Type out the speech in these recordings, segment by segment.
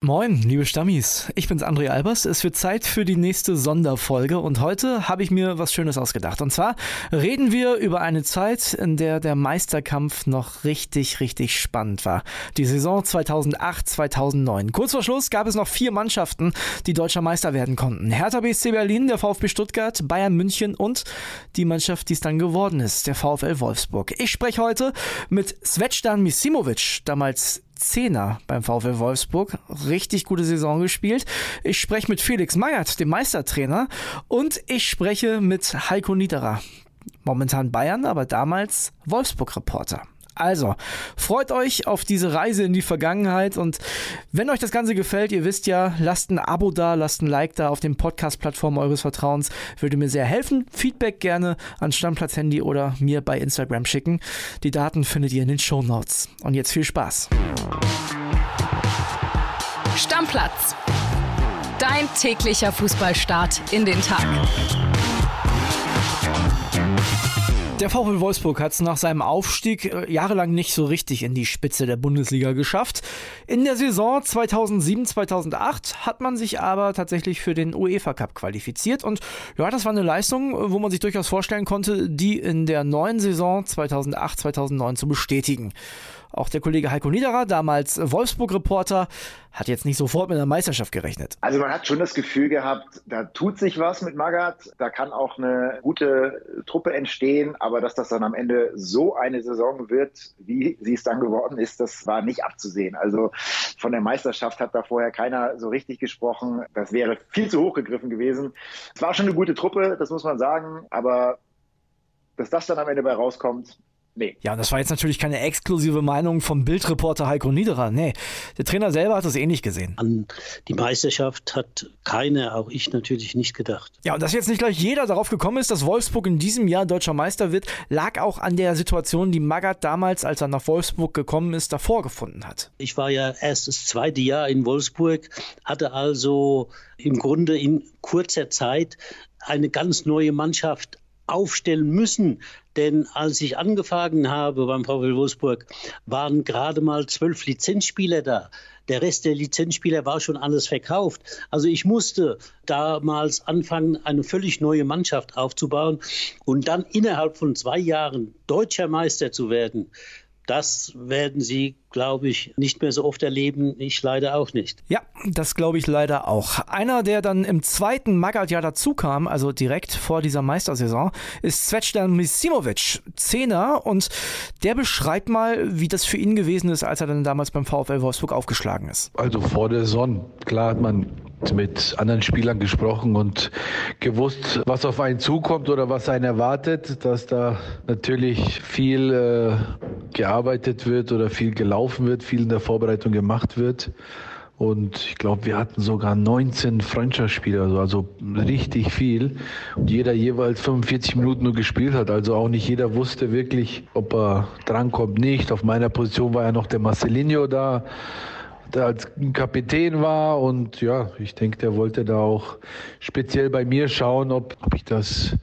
Moin, liebe Stammis. Ich bin's André Albers. Es wird Zeit für die nächste Sonderfolge und heute habe ich mir was Schönes ausgedacht. Und zwar reden wir über eine Zeit, in der der Meisterkampf noch richtig, richtig spannend war. Die Saison 2008-2009. Kurz vor Schluss gab es noch vier Mannschaften, die deutscher Meister werden konnten. Hertha BSC Berlin, der VfB Stuttgart, Bayern München und die Mannschaft, die es dann geworden ist, der VfL Wolfsburg. Ich spreche heute mit Svetjan Misimovic, damals Zehner beim VfL Wolfsburg. Richtig gute Saison gespielt. Ich spreche mit Felix Magath, dem Meistertrainer. Und ich spreche mit Heiko Niederer. Momentan Bayern, aber damals Wolfsburg-Reporter. Also, freut euch auf diese Reise in die Vergangenheit und wenn euch das Ganze gefällt, ihr wisst ja, lasst ein Abo da, lasst ein Like da auf den Podcast-Plattformen eures Vertrauens, würde mir sehr helfen. Feedback gerne an Stammplatz-Handy oder mir bei Instagram schicken. Die Daten findet ihr in den Show Notes. Und jetzt viel Spaß. Stammplatz. Dein täglicher Fußballstart in den Tag. Der VfL Wolfsburg hat es nach seinem Aufstieg äh, jahrelang nicht so richtig in die Spitze der Bundesliga geschafft. In der Saison 2007-2008 hat man sich aber tatsächlich für den UEFA Cup qualifiziert und ja, das war eine Leistung, äh, wo man sich durchaus vorstellen konnte, die in der neuen Saison 2008-2009 zu bestätigen. Auch der Kollege Heiko Niederer, damals Wolfsburg-Reporter, hat jetzt nicht sofort mit einer Meisterschaft gerechnet. Also man hat schon das Gefühl gehabt, da tut sich was mit Magath, da kann auch eine gute Truppe entstehen, aber dass das dann am Ende so eine Saison wird, wie sie es dann geworden ist, das war nicht abzusehen. Also von der Meisterschaft hat da vorher keiner so richtig gesprochen. Das wäre viel zu hoch gegriffen gewesen. Es war schon eine gute Truppe, das muss man sagen, aber dass das dann am Ende bei rauskommt, Nee. Ja, und das war jetzt natürlich keine exklusive Meinung vom Bildreporter Heiko Niederer. Nee, der Trainer selber hat das ähnlich gesehen. An die Meisterschaft hat keine, auch ich natürlich nicht gedacht. Ja, und dass jetzt nicht gleich jeder darauf gekommen ist, dass Wolfsburg in diesem Jahr deutscher Meister wird, lag auch an der Situation, die Magath damals, als er nach Wolfsburg gekommen ist, davor gefunden hat. Ich war ja erst das zweite Jahr in Wolfsburg, hatte also im Grunde in kurzer Zeit eine ganz neue Mannschaft aufstellen müssen. Denn als ich angefangen habe beim VfL Wolfsburg, waren gerade mal zwölf Lizenzspieler da. Der Rest der Lizenzspieler war schon alles verkauft. Also ich musste damals anfangen, eine völlig neue Mannschaft aufzubauen und dann innerhalb von zwei Jahren deutscher Meister zu werden. Das werden Sie glaube ich, nicht mehr so oft erleben. Ich leider auch nicht. Ja, das glaube ich leider auch. Einer, der dann im zweiten Magat-Jahr dazukam, also direkt vor dieser Meistersaison, ist Svetjan Misimovic, Zehner. Und der beschreibt mal, wie das für ihn gewesen ist, als er dann damals beim VfL Wolfsburg aufgeschlagen ist. Also vor der Saison, klar hat man mit anderen Spielern gesprochen und gewusst, was auf einen zukommt oder was einen erwartet, dass da natürlich viel äh, gearbeitet wird oder viel gelaufen gelaufen wird, viel in der Vorbereitung gemacht wird. Und ich glaube, wir hatten sogar 19 Freundschaftsspiele, also, also richtig viel. Und jeder jeweils 45 Minuten nur gespielt hat. Also auch nicht jeder wusste wirklich, ob er drankommt, nicht. Auf meiner Position war ja noch der Marcelinho da der als Kapitän war und ja, ich denke, der wollte da auch speziell bei mir schauen, ob, ob ich das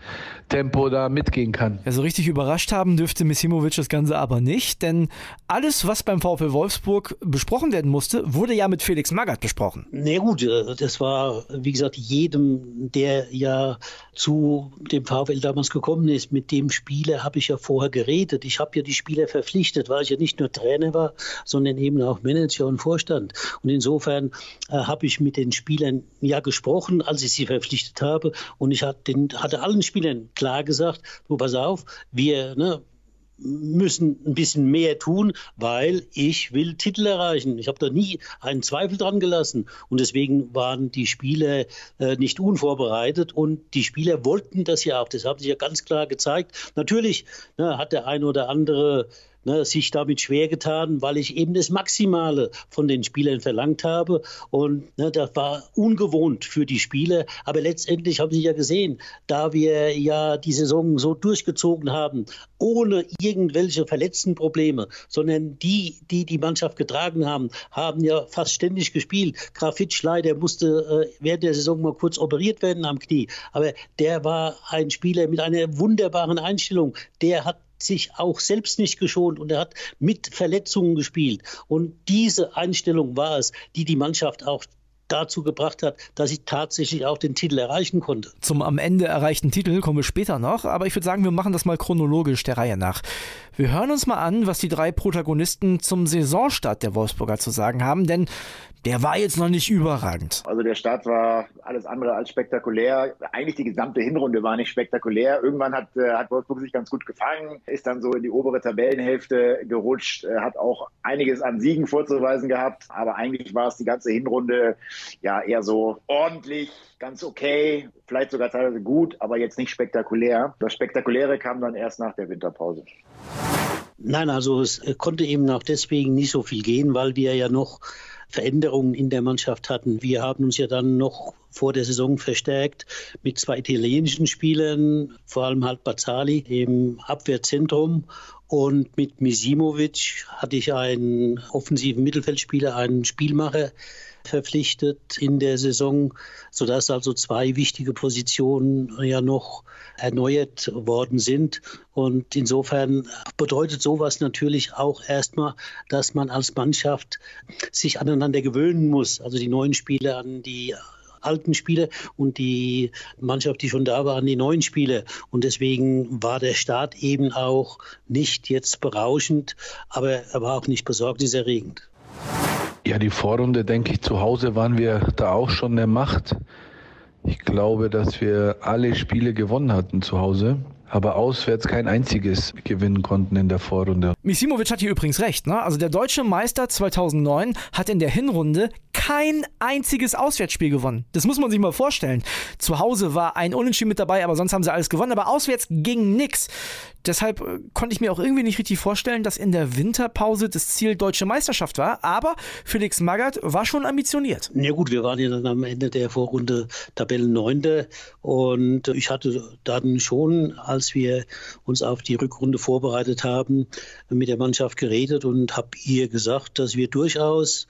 Tempo da mitgehen kann. Ja, so richtig überrascht haben dürfte Misimovic das Ganze aber nicht, denn alles, was beim VfL Wolfsburg besprochen werden musste, wurde ja mit Felix Magath besprochen. Na nee, gut, äh, das war, wie gesagt, jedem, der ja zu dem VfL damals gekommen ist, mit dem Spieler habe ich ja vorher geredet. Ich habe ja die Spieler verpflichtet, weil ich ja nicht nur Trainer war, sondern eben auch Manager und Vorstand. Und insofern äh, habe ich mit den Spielern ja gesprochen, als ich sie verpflichtet habe. Und ich hatte, den, hatte allen Spielern klar gesagt, du pass auf, wir ne, müssen ein bisschen mehr tun, weil ich will Titel erreichen. Ich habe da nie einen Zweifel dran gelassen und deswegen waren die Spieler äh, nicht unvorbereitet und die Spieler wollten das ja auch. Das haben sie ja ganz klar gezeigt. Natürlich ne, hat der eine oder andere ne, sich damit schwer getan, weil ich eben das Maximale von den Spielern verlangt habe. Und ne, das war ungewohnt für die Spieler. Aber letztendlich haben Sie ja gesehen, da wir ja die Saison so durchgezogen haben, ohne irgendwelche verletzten Probleme, sondern die, die die Mannschaft getragen haben, haben ja fast ständig gespielt. Grafitsch leider musste äh, während der Saison mal kurz operiert werden am Knie. Aber der war ein Spieler mit einer wunderbaren Einstellung. Der hat sich auch selbst nicht geschont und er hat mit Verletzungen gespielt. Und diese Einstellung war es, die die Mannschaft auch dazu gebracht hat, dass sie tatsächlich auch den Titel erreichen konnte. Zum am Ende erreichten Titel kommen wir später noch, aber ich würde sagen, wir machen das mal chronologisch der Reihe nach. Wir hören uns mal an, was die drei Protagonisten zum Saisonstart der Wolfsburger zu sagen haben, denn der war jetzt noch nicht überragend. Also der Start war alles andere als spektakulär. Eigentlich die gesamte Hinrunde war nicht spektakulär. Irgendwann hat, äh, hat Wolfsburg sich ganz gut gefangen, ist dann so in die obere Tabellenhälfte gerutscht, äh, hat auch einiges an Siegen vorzuweisen gehabt. Aber eigentlich war es die ganze Hinrunde ja eher so ordentlich, ganz okay, vielleicht sogar teilweise gut, aber jetzt nicht spektakulär. Das Spektakuläre kam dann erst nach der Winterpause. Nein, also es konnte eben auch deswegen nicht so viel gehen, weil wir ja noch Veränderungen in der Mannschaft hatten. Wir haben uns ja dann noch vor der Saison verstärkt mit zwei italienischen Spielern, vor allem halt Bazzali im Abwehrzentrum und mit Misimovic hatte ich einen offensiven Mittelfeldspieler, einen Spielmacher verpflichtet in der Saison, sodass also zwei wichtige Positionen ja noch erneuert worden sind. Und insofern bedeutet sowas natürlich auch erstmal, dass man als Mannschaft sich aneinander gewöhnen muss. Also die neuen Spieler an die alten Spiele und die Mannschaft, die schon da war, an die neuen Spiele. Und deswegen war der Start eben auch nicht jetzt berauschend, aber er war auch nicht besorgniserregend. Ja, die Vorrunde, denke ich, zu Hause waren wir da auch schon der Macht. Ich glaube, dass wir alle Spiele gewonnen hatten zu Hause aber auswärts kein einziges gewinnen konnten in der Vorrunde. Misimovic hat hier übrigens recht. Ne? Also der deutsche Meister 2009 hat in der Hinrunde kein einziges Auswärtsspiel gewonnen. Das muss man sich mal vorstellen. Zu Hause war ein Unentschieden mit dabei, aber sonst haben sie alles gewonnen. Aber auswärts ging nichts. Deshalb äh, konnte ich mir auch irgendwie nicht richtig vorstellen, dass in der Winterpause das Ziel deutsche Meisterschaft war. Aber Felix Magath war schon ambitioniert. Ja gut, wir waren ja dann am Ende der Vorrunde Tabellenneunte und ich hatte dann schon, als wir uns auf die Rückrunde vorbereitet haben, mit der Mannschaft geredet und habe ihr gesagt, dass wir durchaus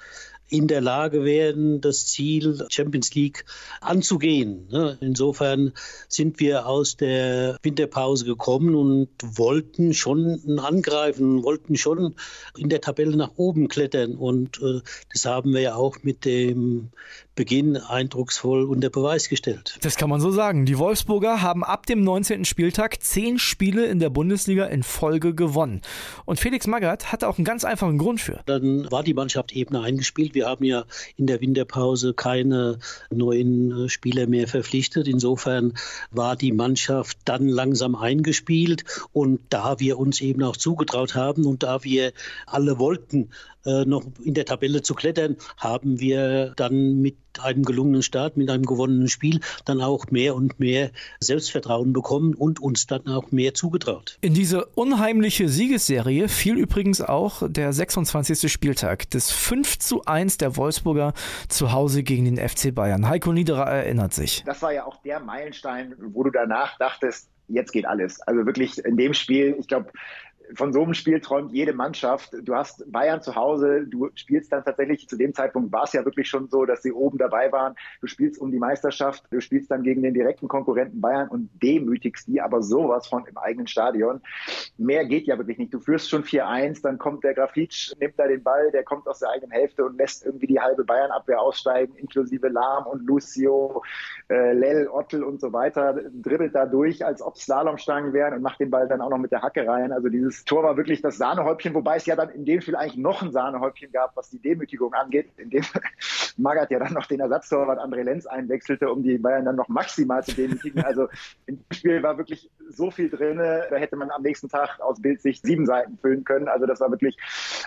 in der Lage werden, das Ziel Champions League anzugehen. Ne? Insofern sind wir aus der Winterpause gekommen und wollten schon angreifen, wollten schon in der Tabelle nach oben klettern. Und äh, das haben wir ja auch mit dem Beginn eindrucksvoll unter Beweis gestellt. Das kann man so sagen. Die Wolfsburger haben ab dem 19. Spieltag zehn Spiele in der Bundesliga in Folge gewonnen. Und Felix Magath hatte auch einen ganz einfachen Grund für. Dann war die Mannschaft eben eingespielt. Wir haben ja in der Winterpause keine neuen äh, Spieler mehr verpflichtet. Insofern war die Mannschaft dann langsam eingespielt. Und da wir uns eben auch zugetraut haben und da wir alle wollten, noch in der Tabelle zu klettern, haben wir dann mit einem gelungenen Start, mit einem gewonnenen Spiel dann auch mehr und mehr Selbstvertrauen bekommen und uns dann auch mehr zugetraut. In diese unheimliche Siegesserie fiel übrigens auch der 26. Spieltag des 5 zu 1 der Wolfsburger zu Hause gegen den FC Bayern. Heiko Niederer erinnert sich. Das war ja auch der Meilenstein, wo du danach dachtest, jetzt geht alles. Also wirklich in dem Spiel, ich glaube, von so einem Spiel träumt jede Mannschaft. Du hast Bayern zu Hause, du spielst dann tatsächlich, zu dem Zeitpunkt war es ja wirklich schon so, dass sie oben dabei waren. Du spielst um die Meisterschaft, du spielst dann gegen den direkten Konkurrenten Bayern und demütigst die aber sowas von im eigenen Stadion. Mehr geht ja wirklich nicht. Du führst schon 4-1, dann kommt der Grafitsch, nimmt da den Ball, der kommt aus der eigenen Hälfte und lässt irgendwie die halbe Bayern-Abwehr aussteigen, inklusive Lahm und Lucio, äh, Lell, Ottel und so weiter, dribbelt da durch, als ob Slalomstangen wären und macht den Ball dann auch noch mit der Hacke rein. Also dieses dieses Tor war wirklich das Sahnehäubchen, wobei es ja dann in dem Spiel eigentlich noch ein Sahnehäubchen gab, was die Demütigung angeht, in dem Magath ja dann noch den Ersatztorwart André Lenz einwechselte, um die Bayern dann noch maximal zu demütigen. Also im Spiel war wirklich so viel drin, da hätte man am nächsten Tag aus Bildsicht sieben Seiten füllen können. Also das war wirklich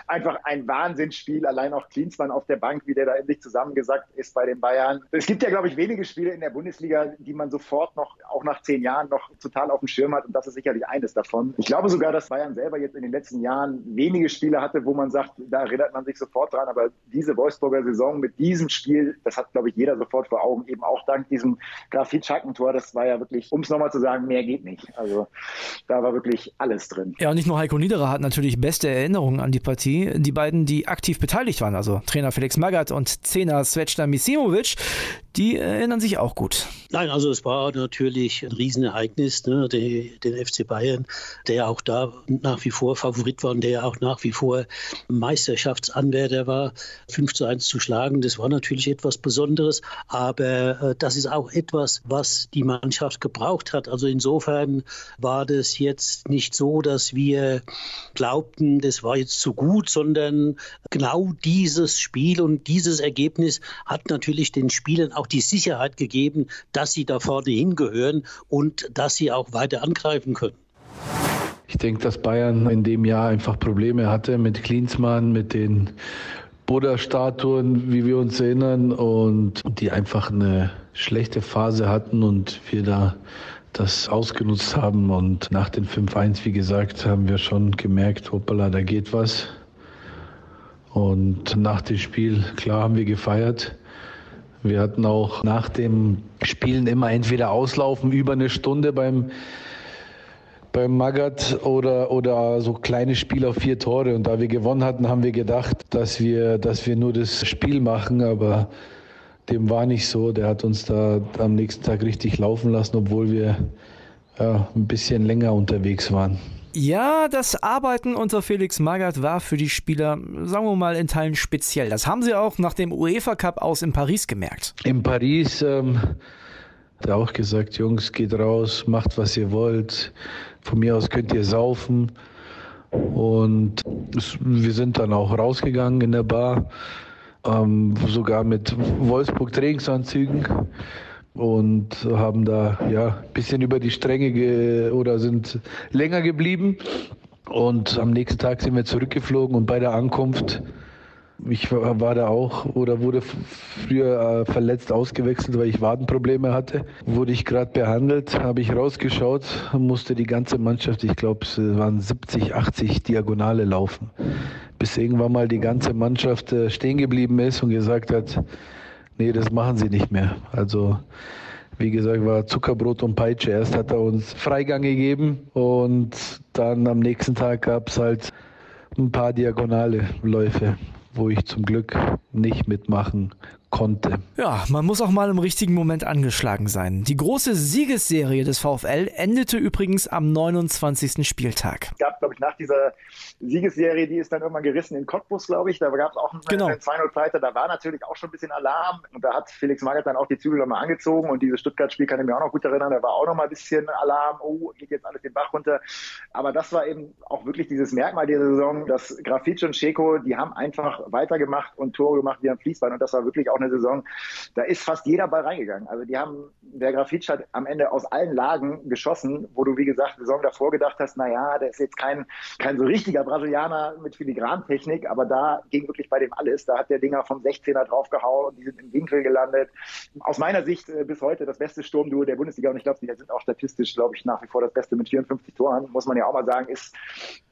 einfach ein Wahnsinnsspiel. Allein auch Klinsmann auf der Bank, wie der da endlich zusammengesackt ist bei den Bayern. Es gibt ja, glaube ich, wenige Spiele in der Bundesliga, die man sofort noch, auch nach zehn Jahren, noch total auf dem Schirm hat. Und das ist sicherlich eines davon. Ich glaube sogar, dass Bayern selber jetzt in den letzten Jahren wenige Spiele hatte, wo man sagt, da erinnert man sich sofort dran. Aber diese Wolfsburger Saison mit diesem Spiel, das hat, glaube ich, jeder sofort vor Augen, eben auch dank diesem Grafit-Schackentor. Das war ja wirklich, um es nochmal zu sagen, mehr geht nicht. Also da war wirklich alles drin. Ja, und nicht nur Heiko Niederer hat natürlich beste Erinnerungen an die Partie. Die beiden, die aktiv beteiligt waren, also Trainer Felix Magath und Zehner Svečna Misimovic, die erinnern sich auch gut. Nein, also es war natürlich ein Riesenereignis, ne, den, den FC Bayern, der auch da nach wie vor Favorit war und der auch nach wie vor Meisterschaftsanwärter war, 5 zu 1 zu schlagen. Das war natürlich etwas Besonderes, aber äh, das ist auch etwas, was die Mannschaft gebraucht hat. Also insofern war das jetzt nicht so, dass wir glaubten, das war jetzt zu gut, sondern genau dieses Spiel und dieses Ergebnis hat natürlich den Spielern auch die Sicherheit gegeben, dass sie da vorne hingehören und dass sie auch weiter angreifen können. Ich denke, dass Bayern in dem Jahr einfach Probleme hatte mit Klinsmann, mit den Buddha-Statuen, wie wir uns erinnern, und die einfach eine schlechte Phase hatten und wir da das ausgenutzt haben. Und nach den 5-1, wie gesagt, haben wir schon gemerkt, hoppala, da geht was. Und nach dem Spiel, klar, haben wir gefeiert. Wir hatten auch nach dem Spielen immer entweder auslaufen über eine Stunde beim, beim Magat oder, oder so kleine Spiele auf vier Tore. Und da wir gewonnen hatten, haben wir gedacht, dass wir, dass wir nur das Spiel machen, aber dem war nicht so. Der hat uns da am nächsten Tag richtig laufen lassen, obwohl wir ja, ein bisschen länger unterwegs waren. Ja, das Arbeiten unter Felix Magath war für die Spieler, sagen wir mal, in Teilen speziell. Das haben sie auch nach dem UEFA Cup aus in Paris gemerkt. In Paris ähm, hat er auch gesagt, Jungs, geht raus, macht was ihr wollt. Von mir aus könnt ihr saufen. Und es, wir sind dann auch rausgegangen in der Bar, ähm, sogar mit Wolfsburg Trainingsanzügen und haben da ja ein bisschen über die Stränge oder sind länger geblieben. Und am nächsten Tag sind wir zurückgeflogen und bei der Ankunft, ich war, da auch oder wurde früher äh, verletzt ausgewechselt, weil ich Wadenprobleme hatte. Wurde ich gerade behandelt, habe ich rausgeschaut, musste die ganze Mannschaft, ich glaube es waren 70, 80 Diagonale laufen, bis irgendwann mal die ganze Mannschaft äh, stehen geblieben ist und gesagt hat, Nee, das machen sie nicht mehr. Also wie gesagt, war Zuckerbrot und Peitsche. Erst hat er uns Freigang gegeben und dann am nächsten Tag gab es halt ein paar diagonale Läufe, wo ich zum Glück nicht mitmachen konnte. Ja, man muss auch mal im richtigen Moment angeschlagen sein. Die große Siegesserie des VfL endete übrigens am 29. Spieltag. Es gab, glaube ich, nach dieser Siegesserie, die ist dann irgendwann gerissen in Cottbus, glaube ich. Da gab es auch einen, genau. einen 2-0-Pleite. Da war natürlich auch schon ein bisschen Alarm. Und da hat Felix Magath dann auch die Zügel nochmal angezogen. Und dieses Stuttgart-Spiel kann ich mir auch noch gut erinnern. Da war auch noch mal ein bisschen Alarm. Oh, geht jetzt alles den Bach runter. Aber das war eben auch wirklich dieses Merkmal dieser Saison, dass Grafitsch und Scheko, die haben einfach weitergemacht und Tore gemacht wie am Fließband. Und das war wirklich auch eine Saison, da ist fast jeder Ball reingegangen. Also die haben, der Grafitsch hat am Ende aus allen Lagen geschossen, wo du, wie gesagt, Saison davor gedacht hast, na ja, der ist jetzt kein, kein so richtiger Brasilianer mit Filigrantechnik, aber da ging wirklich bei dem alles. Da hat der Dinger vom 16er draufgehauen, die sind im Winkel gelandet. Aus meiner Sicht äh, bis heute das beste Sturmduo der Bundesliga und ich glaube, die sind auch statistisch, glaube ich, nach wie vor das Beste mit 54 Toren, muss man ja auch mal sagen, ist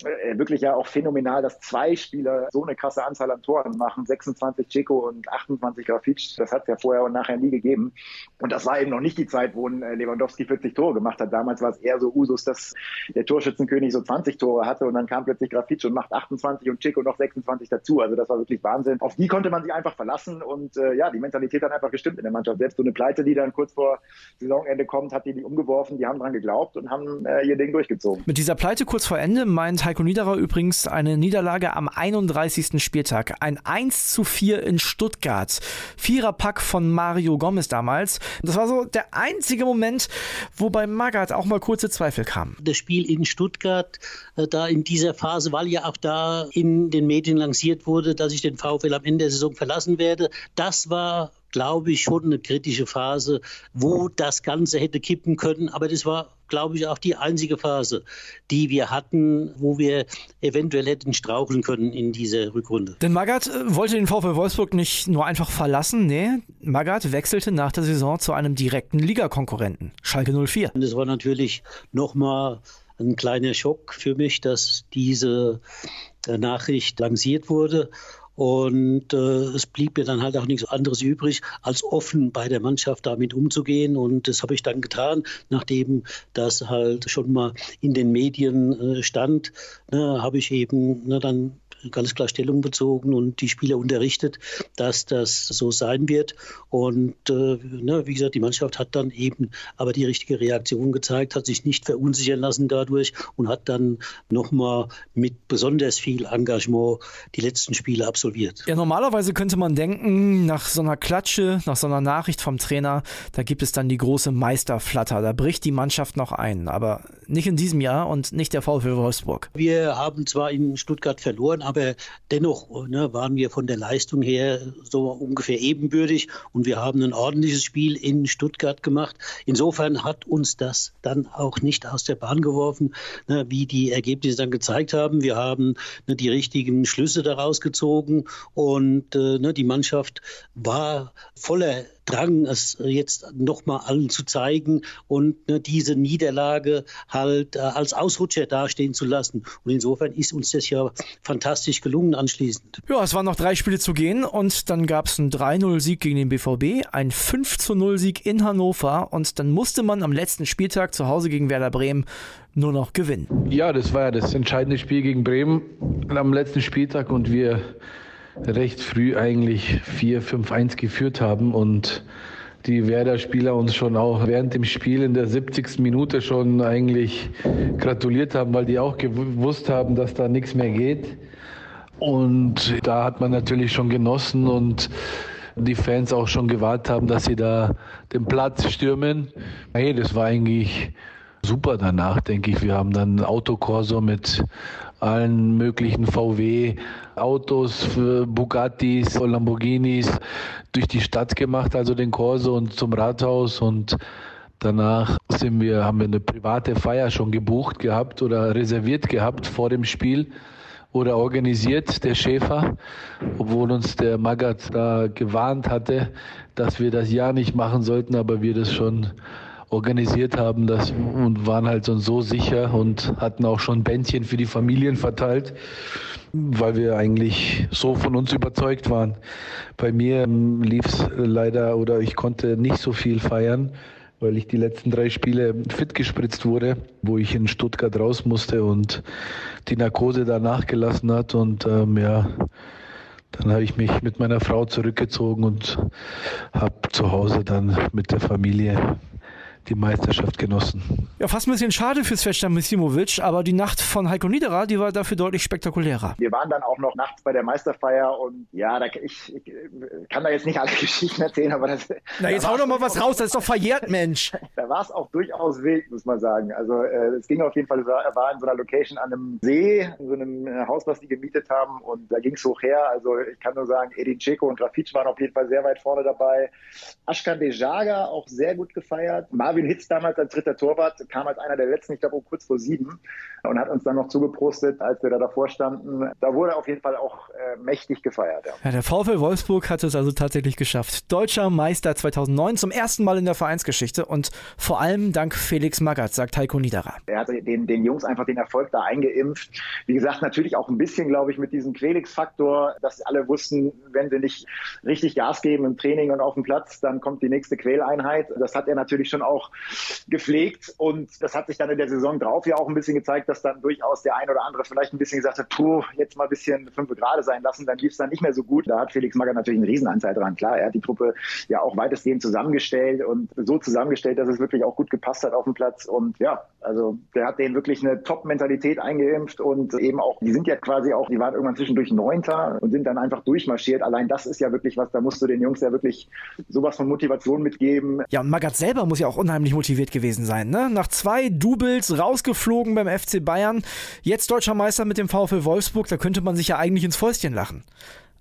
äh, wirklich ja auch phänomenal, dass zwei Spieler so eine krasse Anzahl an Toren machen, 26 Checo und 28 Grafitsch. Das hat es ja vorher und nachher nie gegeben. Und das war eben noch nicht die Zeit, wo äh, Lewandowski 40 Tore gemacht hat. Damals war es eher so Usus, dass der Torschützenkönig so 20 Tore hatte und dann kam plötzlich Grafitsch und macht 28 und Chico noch 26 dazu. Also das war wirklich Wahnsinn. Auf die konnte man sich einfach verlassen und äh, ja, die Mentalität hat einfach gestimmt in der Mannschaft. Selbst so eine Pleite, die dann kurz vor Saisonende kommt, hat die die umgeworfen. Die haben dran geglaubt und haben äh, ihr Ding durchgezogen. Mit dieser Pleite kurz vor Ende meint Heiko Niederer übrigens eine Niederlage am 31. Spieltag. Ein 1 zu 4 in Stuttgart. Viererpack von Mario Gomez damals. Das war so der einzige Moment, wo bei Magath auch mal kurze Zweifel kamen. Das Spiel in Stuttgart, äh, da in dieser Phase, weil ja auch da in den Medien lanciert wurde, dass ich den VfL am Ende der Saison verlassen werde, das war glaube ich, schon eine kritische Phase, wo das Ganze hätte kippen können. Aber das war, glaube ich, auch die einzige Phase, die wir hatten, wo wir eventuell hätten straucheln können in dieser Rückrunde. Denn Magath äh, wollte den VfL Wolfsburg nicht nur einfach verlassen. Nee, Magath wechselte nach der Saison zu einem direkten Ligakonkurrenten, Schalke 04. Und das war natürlich nochmal ein kleiner Schock für mich, dass diese äh, Nachricht lanciert wurde. Und äh, es blieb mir dann halt auch nichts anderes übrig, als offen bei der Mannschaft damit umzugehen. Und das habe ich dann getan, nachdem das halt schon mal in den Medien äh, stand, ne, habe ich eben ne, dann ganz klar Stellung bezogen und die Spieler unterrichtet, dass das so sein wird. Und äh, ne, wie gesagt, die Mannschaft hat dann eben aber die richtige Reaktion gezeigt, hat sich nicht verunsichern lassen dadurch und hat dann nochmal mit besonders viel Engagement die letzten Spiele absolviert. Ja, normalerweise könnte man denken, nach so einer Klatsche, nach so einer Nachricht vom Trainer, da gibt es dann die große Meisterflatter, da bricht die Mannschaft noch ein. Aber nicht in diesem Jahr und nicht der VfL Wolfsburg. Wir haben zwar in Stuttgart verloren, aber dennoch ne, waren wir von der Leistung her so ungefähr ebenbürtig und wir haben ein ordentliches Spiel in Stuttgart gemacht. Insofern hat uns das dann auch nicht aus der Bahn geworfen, ne, wie die Ergebnisse dann gezeigt haben. Wir haben ne, die richtigen Schlüsse daraus gezogen und äh, ne, die Mannschaft war voller Drang, es jetzt nochmal allen zu zeigen und ne, diese Niederlage halt äh, als Ausrutscher dastehen zu lassen. Und insofern ist uns das ja fantastisch gelungen anschließend. Ja, es waren noch drei Spiele zu gehen und dann gab es einen 3-0-Sieg gegen den BVB, ein 5-0-Sieg in Hannover und dann musste man am letzten Spieltag zu Hause gegen Werder Bremen nur noch gewinnen. Ja, das war ja das entscheidende Spiel gegen Bremen am letzten Spieltag und wir recht früh eigentlich 4-5-1 geführt haben und die Werder-Spieler uns schon auch während dem Spiel in der 70. Minute schon eigentlich gratuliert haben, weil die auch gewusst haben, dass da nichts mehr geht. Und da hat man natürlich schon genossen und die Fans auch schon gewartet haben, dass sie da den Platz stürmen. Hey, das war eigentlich super danach, denke ich. Wir haben dann Autokorso mit allen möglichen VW-Autos, Bugattis, Lamborghinis durch die Stadt gemacht, also den Corso und zum Rathaus. Und Danach sind wir, haben wir eine private Feier schon gebucht gehabt oder reserviert gehabt vor dem Spiel oder organisiert, der Schäfer, obwohl uns der Magat da gewarnt hatte, dass wir das ja nicht machen sollten, aber wir das schon organisiert haben das, und waren halt so sicher und hatten auch schon Bändchen für die Familien verteilt, weil wir eigentlich so von uns überzeugt waren. Bei mir ähm, lief es leider oder ich konnte nicht so viel feiern, weil ich die letzten drei Spiele fit gespritzt wurde, wo ich in Stuttgart raus musste und die Narkose da nachgelassen hat und ähm, ja, dann habe ich mich mit meiner Frau zurückgezogen und habe zu Hause dann mit der Familie die Meisterschaft genossen. Ja, fast ein bisschen schade fürs Feststand Misimovic, aber die Nacht von Heiko Niederer, die war dafür deutlich spektakulärer. Wir waren dann auch noch nachts bei der Meisterfeier und ja, da, ich, ich kann da jetzt nicht alle Geschichten erzählen, aber das. Na, jetzt da hau doch mal was raus, das ist doch verjährt, Mensch. da war es auch durchaus wild, muss man sagen. Also äh, es ging auf jeden Fall, er war in so einer Location an einem See, in so einem äh, Haus, was die gemietet haben und da ging es hoch her. Also ich kann nur sagen, Edin Dzeko und Rafic waren auf jeden Fall sehr weit vorne dabei. Ashkan Dejaga auch sehr gut gefeiert. Marvin Marvin Hitz damals als dritter Torwart kam als einer der letzten, ich glaube, um kurz vor sieben und hat uns dann noch zugeprostet, als wir da davor standen. Da wurde auf jeden Fall auch äh, mächtig gefeiert. Ja. ja. der VfL Wolfsburg hat es also tatsächlich geschafft. Deutscher Meister 2009 zum ersten Mal in der Vereinsgeschichte und vor allem dank Felix Magath, sagt Heiko Niederer. Er hat den, den Jungs einfach den Erfolg da eingeimpft. Wie gesagt, natürlich auch ein bisschen, glaube ich, mit diesem Quelix-Faktor, dass alle wussten, wenn sie nicht richtig Gas geben im Training und auf dem Platz, dann kommt die nächste Quäleinheit. Das hat er natürlich schon auch gepflegt und das hat sich dann in der Saison drauf ja auch ein bisschen gezeigt, dass dann durchaus der ein oder andere vielleicht ein bisschen gesagt hat, puh, jetzt mal ein bisschen fünf gerade sein lassen, dann lief es dann nicht mehr so gut. Da hat Felix Magath natürlich einen Riesenanteil dran. Klar, er hat die Truppe ja auch weitestgehend zusammengestellt und so zusammengestellt, dass es wirklich auch gut gepasst hat auf dem Platz und ja, also der hat denen wirklich eine Top-Mentalität eingeimpft und eben auch, die sind ja quasi auch, die waren irgendwann zwischendurch Neunter und sind dann einfach durchmarschiert. Allein das ist ja wirklich was, da musst du den Jungs ja wirklich sowas von Motivation mitgeben. Ja, und Magath selber muss ja auch unheimlich unheimlich motiviert gewesen sein. Ne? Nach zwei Doubles rausgeflogen beim FC Bayern, jetzt deutscher Meister mit dem VfL Wolfsburg, da könnte man sich ja eigentlich ins Fäustchen lachen.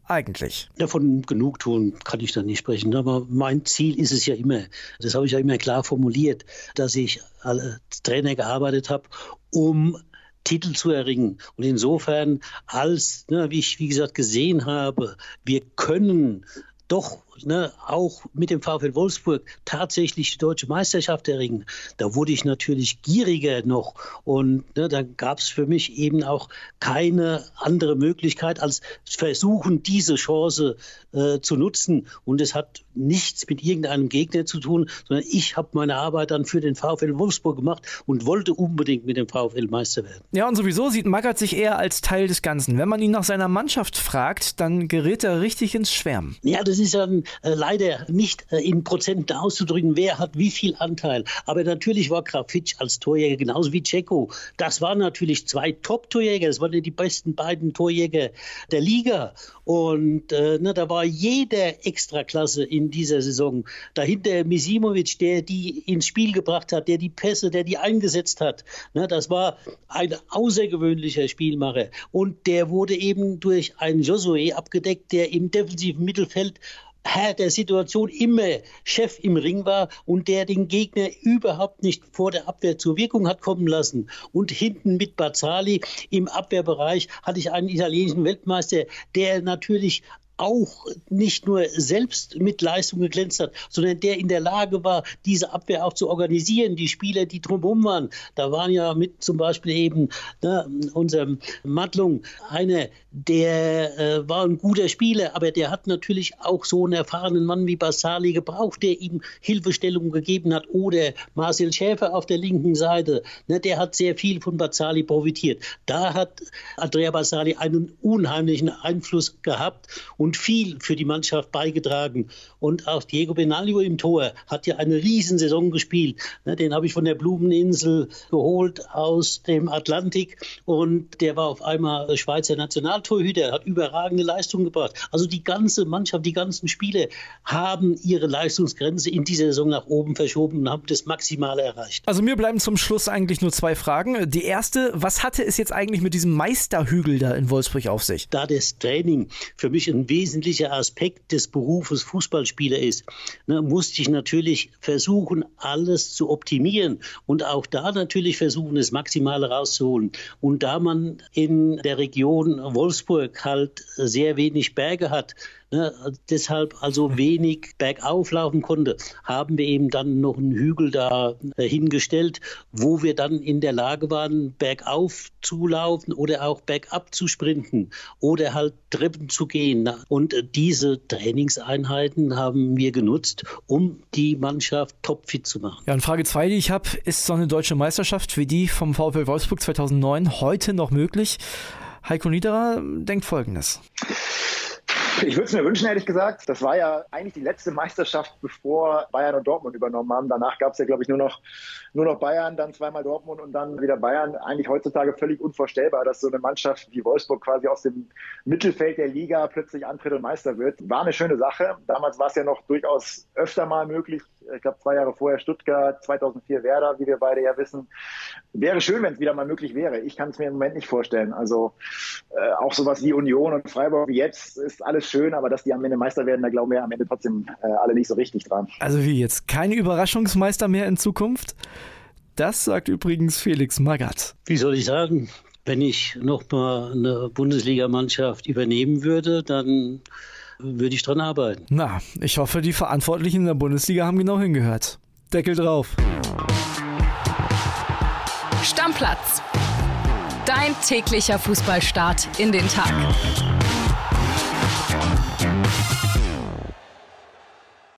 Eigentlich. Davon Genugtuung kann ich da nicht sprechen. Aber mein Ziel ist es ja immer, das habe ich ja immer klar formuliert, dass ich als Trainer gearbeitet habe, um Titel zu erringen. Und insofern, als, ne, wie ich wie gesagt gesehen habe, wir können doch ne, auch mit dem VfL Wolfsburg tatsächlich die deutsche Meisterschaft erringen, da wurde ich natürlich gieriger noch. Und ne, da gab es für mich eben auch keine andere Möglichkeit, als versuchen, diese Chance äh, zu nutzen. Und es hat nichts mit irgendeinem Gegner zu tun, sondern ich habe meine Arbeit dann für den VfL Wolfsburg gemacht und wollte unbedingt mit dem VfL Meister werden. Ja, und sowieso sieht Magath sich eher als Teil des Ganzen. Wenn man ihn nach seiner Mannschaft fragt, dann gerät er richtig ins Schwärmen. Ja, das ist dann äh, leider nicht äh, in Prozenten auszudrücken, wer hat wie viel Anteil. Aber natürlich war Grafitsch als Torjäger genauso wie Ceko. Das waren natürlich zwei Top-Torjäger. Das waren ja die besten beiden Torjäger der Liga. Und äh, ne, da war jeder Extraklasse in dieser Saison. Dahinter Misimovic, der die ins Spiel gebracht hat, der die Pässe, der die eingesetzt hat. Ne, das war ein außergewöhnlicher Spielmacher. Und der wurde eben durch einen Josué abgedeckt, der im defensiven Mittelfeld Herr der Situation immer Chef im Ring war und der den Gegner überhaupt nicht vor der Abwehr zur Wirkung hat kommen lassen. Und hinten mit Bazzali im Abwehrbereich hatte ich einen italienischen Weltmeister, der natürlich auch nicht nur selbst mit Leistung geglänzt hat, sondern der in der Lage war, diese Abwehr auch zu organisieren. Die Spieler, die drumherum waren, da waren ja mit zum Beispiel eben ne, unserem Mattlung einer, der äh, war ein guter Spieler, aber der hat natürlich auch so einen erfahrenen Mann wie Bassali gebraucht, der ihm Hilfestellung gegeben hat. Oder Marcel Schäfer auf der linken Seite, ne, der hat sehr viel von Bassali profitiert. Da hat Andrea Bassali einen unheimlichen Einfluss gehabt. Und und viel für die Mannschaft beigetragen. Und auch Diego Benaglio im Tor hat ja eine Riesensaison gespielt. Ne, den habe ich von der Blumeninsel geholt aus dem Atlantik und der war auf einmal Schweizer Nationaltorhüter, hat überragende Leistungen gebracht. Also die ganze Mannschaft, die ganzen Spiele haben ihre Leistungsgrenze in dieser Saison nach oben verschoben und haben das Maximale erreicht. Also mir bleiben zum Schluss eigentlich nur zwei Fragen. Die erste, was hatte es jetzt eigentlich mit diesem Meisterhügel da in Wolfsburg auf sich? Da das Training für mich ein wesentlicher Aspekt des Berufes Fußballspieler ist, ne, musste ich natürlich versuchen, alles zu optimieren und auch da natürlich versuchen, das Maximale rauszuholen. Und da man in der Region Wolfsburg halt sehr wenig Berge hat, ne, deshalb also wenig bergauf laufen konnte, haben wir eben dann noch einen Hügel da äh, hingestellt, wo wir dann in der Lage waren, bergauf zu laufen oder auch bergab zu sprinten oder halt Treppen zu gehen. Und äh, diese Trainingseinheiten haben wir genutzt, um die Mannschaft topfit zu machen. Ja, und Frage zwei, die ich habe, ist so eine deutsche Meisterschaft wie die vom VfL Wolfsburg 2009 heute noch möglich? Heiko Niederer denkt Folgendes. Ich würde es mir wünschen, ehrlich gesagt. Das war ja eigentlich die letzte Meisterschaft, bevor Bayern und Dortmund übernommen haben. Danach gab es ja, glaube ich, nur noch, nur noch Bayern, dann zweimal Dortmund und dann wieder Bayern. Eigentlich heutzutage völlig unvorstellbar, dass so eine Mannschaft wie Wolfsburg quasi aus dem Mittelfeld der Liga plötzlich antritt und Meister wird. War eine schöne Sache. Damals war es ja noch durchaus öfter mal möglich. Ich glaube, zwei Jahre vorher Stuttgart, 2004 Werder, wie wir beide ja wissen. Wäre schön, wenn es wieder mal möglich wäre. Ich kann es mir im Moment nicht vorstellen. Also äh, auch sowas wie Union und Freiburg wie jetzt ist alles schön, aber dass die am Ende Meister werden, da glauben wir am Ende trotzdem äh, alle nicht so richtig dran. Also wie jetzt? Keine Überraschungsmeister mehr in Zukunft? Das sagt übrigens Felix Magath. Wie soll ich sagen? Wenn ich nochmal eine Bundesligamannschaft übernehmen würde, dann würde ich dran arbeiten. Na, ich hoffe, die Verantwortlichen in der Bundesliga haben genau hingehört. Deckel drauf. Stammplatz. Dein täglicher Fußballstart in den Tag.